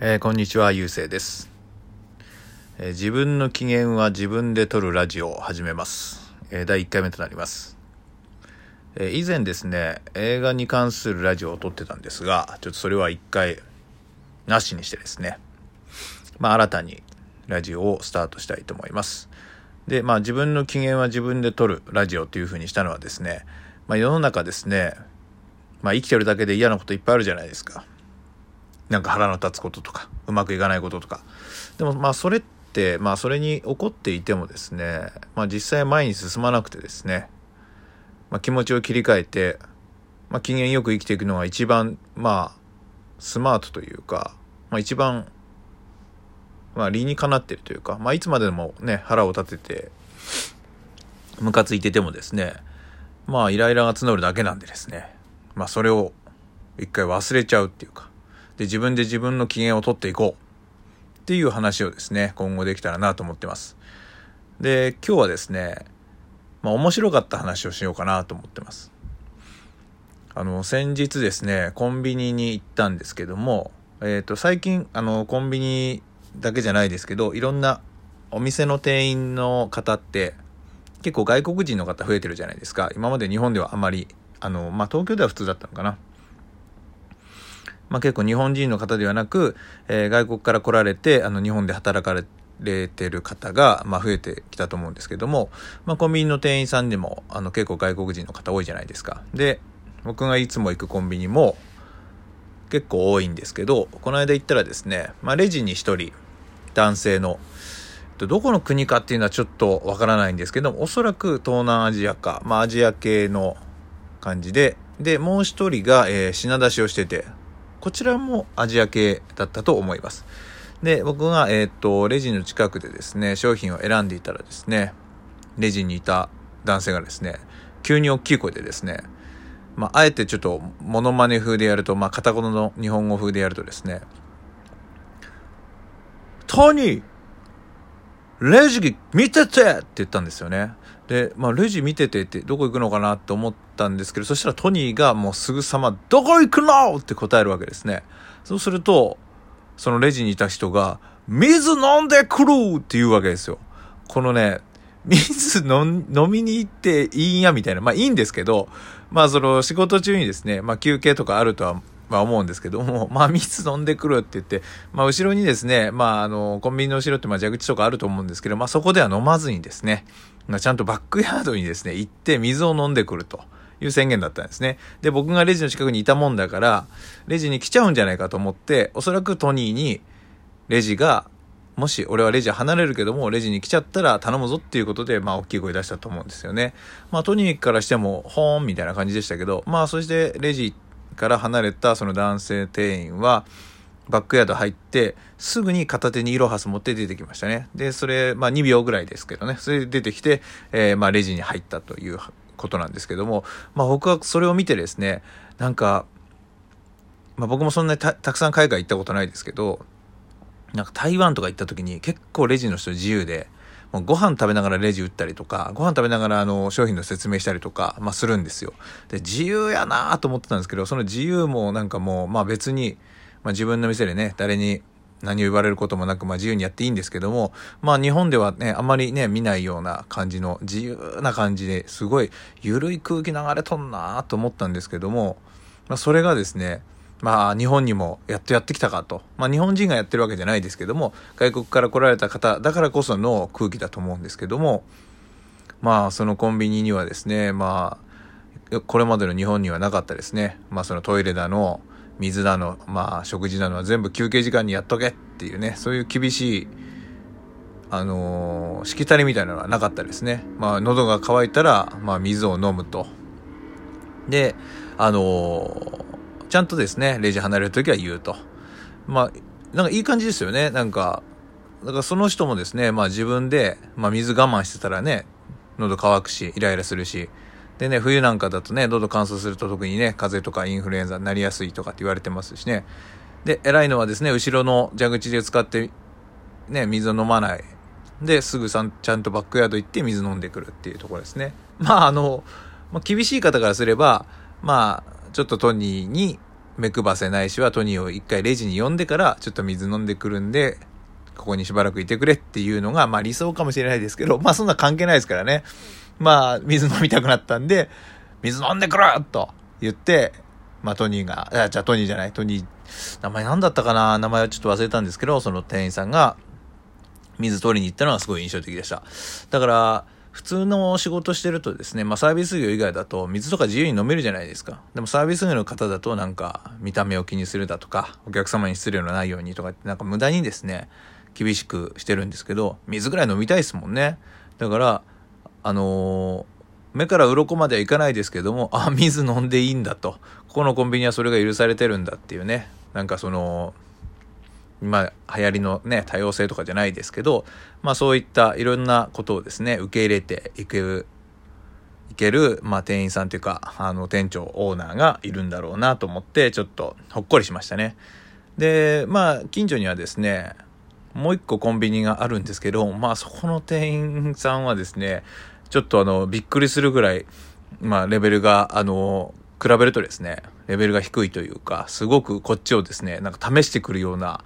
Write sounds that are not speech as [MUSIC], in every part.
えーこんにちは、ゆうせいです、えー自分の機嫌は自分で撮るラジオを始めます。えー第1回目となります。え以前ですね、映画に関するラジオを撮ってたんですが、ちょっとそれは1回なしにしてですね、まあ新たにラジオをスタートしたいと思います。で、まあ自分の機嫌は自分で撮るラジオというふうにしたのはですね、まあ世の中ですね、まあ生きてるだけで嫌なこといっぱいあるじゃないですか。なんか腹の立つこととかうまくいかないこととか。でもまあそれってまあそれに起こっていてもですねまあ実際前に進まなくてですね、まあ、気持ちを切り替えて、まあ、機嫌よく生きていくのが一番まあスマートというか、まあ、一番まあ理にかなってるというか、まあ、いつまでもね腹を立ててムカついててもですねまあイライラが募るだけなんでですねまあそれを一回忘れちゃうっていうかで自分で自分の機嫌を取っていこう。っていう話をですね今後できたらなと思ってます。で今日はですねまあ面白かった話をしようかなと思ってます。あの先日ですねコンビニに行ったんですけどもえっ、と最近あのコンビニだけじゃないですけどいろんなお店の店員の方って結構外国人の方増えてるじゃないですか。今まで日本ではあまりあのまあ東京では普通だったのかな。まあ、結構日本人の方ではなく、えー外国から来られてあの日本で働かれてる方が、まあ、増えてきたと思うんですけども、まあ、コンビニの店員さんでもあの結構外国人の方多いじゃないですか。で僕がいつも行くコンビニも結構多いんですけどこの間行ったらですね、まあ、レジに1人男性のどこの国かっていうのはちょっとわからないんですけどもおそらく東南アジアか、まあ、アジア系の感じででもう1人が、えー品出しをしててこちらもアジア系だったと思います。で、僕が、えっ、と、レジの近くでですね、商品を選んでいたらですね、レジにいた男性がですね、急に大きい声でですね、まあ、あえてちょっと、モノマネ風でやると、まあ、片言の日本語風でやるとですね、トニーレジ見ててって言ったんですよね。で、まあ、レジ見ててってどこ行くのかな？って思ったんですけど、そしたらトニーがもうすぐさま、どこ行くの？って答えるわけですね。そうすると、そのレジにいた人が、水飲んでくるって言うわけですよ。このね、水飲 [LAUGHS] 飲みに行っていいんや？みたいな。まあいいんですけど、まあその仕事中にですね、まあ休憩とかあるとは、まあ思うんですけども、[LAUGHS] まあ水飲んでくるって言って、まあ後ろにですね、まああの、コンビニの後ろってまあ蛇口とかあると思うんですけど、まあそこでは飲まずにですね、まあちゃんとバックヤードにですね、行って水を飲んでくると。いう宣言だったんですね。で、僕がレジの近くにいたもんだから、レジに来ちゃうんじゃないかと思って、おそらくトニーに、レジが、もし俺はレジ離れるけども、レジに来ちゃったら頼むぞっていうことで、まあ、大きい声出したと思うんですよね。まあ、トニーからしても、ほーんみたいな感じでしたけど、まあ、そしてレジ行っから離れたその男性店員は、バックヤード入って、すぐに片手にイロハス持って出てきましたね。で、それ、まあ2秒ぐらいですけどね。それで出てきて、えーまあレジに入ったということなんですけども、まあ僕はそれを見てですね、なんか、まあ僕もそんなにたたくさん海外行ったことないですけど、なんか台湾とか行った時に結構レジの人自由で、もうご飯食べながらレジ打ったりとか、ご飯食べながらあの商品の説明したりとか、まあするんですよ。で、自由やなと思ってたんですけど、その自由もなんかもう、まあ別に、まあ自分の店でね、誰に何を言われることもなく、まあ自由にやっていいんですけども、まあ日本ではね、あまりね、見ないような感じの自由な感じですごい緩い空気流れとんなと思ったんですけども、まあそれがですね、まあ日本にもやっとやってきたかと。まあ日本人がやってるわけじゃないですけども、外国から来られた方だからこその空気だと思うんですけども、まあそのコンビニにはですね、まあ、これまでの日本にはなかったですね。まあそのトイレだの、水だの、まあ食事だのは全部休憩時間にやっとけっていうね、そういう厳しい、あのーしきたりみたいなのはなかったですね。まあ喉が渇いたら、まあ水を飲むと。で、あのーちゃんとですね、レジ離れるときは言うと。まあ、なんかいい感じですよね。なんか、だからその人もですね、まあ自分で、まあ水我慢してたらね、喉乾くし、イライラするし。でね、冬なんかだとね、喉乾燥すると特にね、風邪とかインフルエンザになりやすいとかって言われてますしね。で、偉いのはですね、後ろの蛇口で使って、ね、水を飲まない。で、すぐさん、ちゃんとバックヤード行って水飲んでくるっていうところですね。まあ、あの、まあ、厳しい方からすれば、まあ、ちょっとトニーに、目配せないしはトニーを一回レジに呼んでから、ちょっと水飲んでくるんで、ここにしばらくいてくれっていうのが、まあ理想かもしれないですけど、まあそんな関係ないですからね。まあ、水飲みたくなったんで、水飲んでくると言って、まあトニーが、あ、じゃあトニーじゃない、トニー、名前何だったかな名前はちょっと忘れたんですけど、その店員さんが、水取りに行ったのはすごい印象的でした。だから、普通の仕事してるとですね、まあサービス業以外だと水とか自由に飲めるじゃないですか。でもサービス業の方だとなんか見た目を気にするだとか、お客様に失礼のないようにとかってなんか無駄にですね、厳しくしてるんですけど、水ぐらい飲みたいですもんね。だから、あのー、目から鱗まではいかないですけども、あ、水飲んでいいんだと。ここのコンビニはそれが許されてるんだっていうね。なんかその、まあ、流行りのね、多様性とかじゃないですけど、まあそういったいろんなことをですね、受け入れていく、いける、まあ店員さんというか、あの店長、オーナーがいるんだろうなと思って、ちょっとほっこりしましたね。で、まあ近所にはですね、もう一個コンビニがあるんですけど、まあそこの店員さんはですね、ちょっとあの、びっくりするぐらい、まあレベルが、あの、比べるとですね、レベルが低いというか、すごくこっちをですね、なんか試してくるような、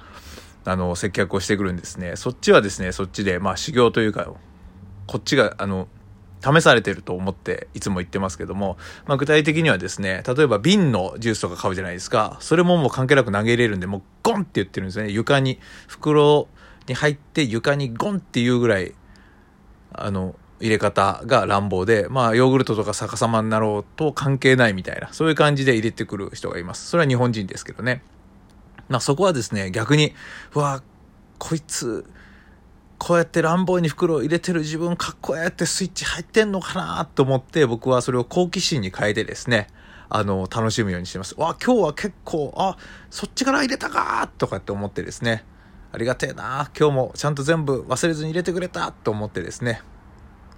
あの、接客をしてくるんですね。そっちはですね、そっちで、まあ修行というか、こっちが、あの、試されてると思っていつも言ってますけども、まあ具体的にはですね、例えば瓶のジュースとか買うじゃないですか。それももう関係なく投げれるんで、もうゴンって言ってるんですね。床に、袋に入って床にゴンっていうぐらい、あの、入れ方が乱暴で、まあ、ヨーグルトとか逆さまになろうと関係ないみたいな、そういう感じで入れてくる人がいます。それは日本人ですけどね。まあ、そこはですね、逆に、うわ、こいつ、こうやって乱暴に袋を入れてる自分かっこええってスイッチ入ってんのかなと思って僕はそれを好奇心に変えてですね、あの、楽しむようにしてます。わ、今日は結構、あ、そっちから入れたかとかって思ってですね、ありがてえな今日もちゃんと全部忘れずに入れてくれたと思ってですね、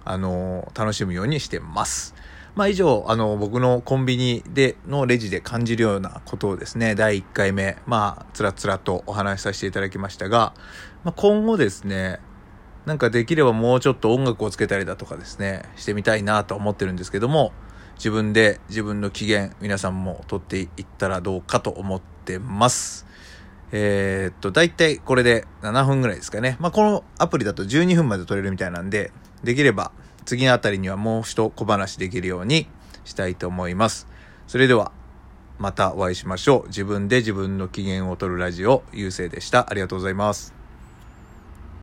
あの楽しむようにしてます。まあ以上、あの、僕のコンビニでのレジで感じるようなことをですね、第1回目、まあ、つらつらとお話しさせていただきましたが、まあ今後ですね、なんかできればもうちょっと音楽をつけたりだとかですね、してみたいなと思ってるんですけども、自分で自分の機嫌、皆さんも取っていったらどうかと思ってます。えー、っと、だいたいこれで7分ぐらいですかね。まあ、このアプリだと12分まで撮れるみたいなんで、できれば次のあたりにはもう一小話できるようにしたいと思います。それでは、またお会いしましょう。自分で自分の機嫌を取るラジオ、ゆうせいでした。ありがとうございます。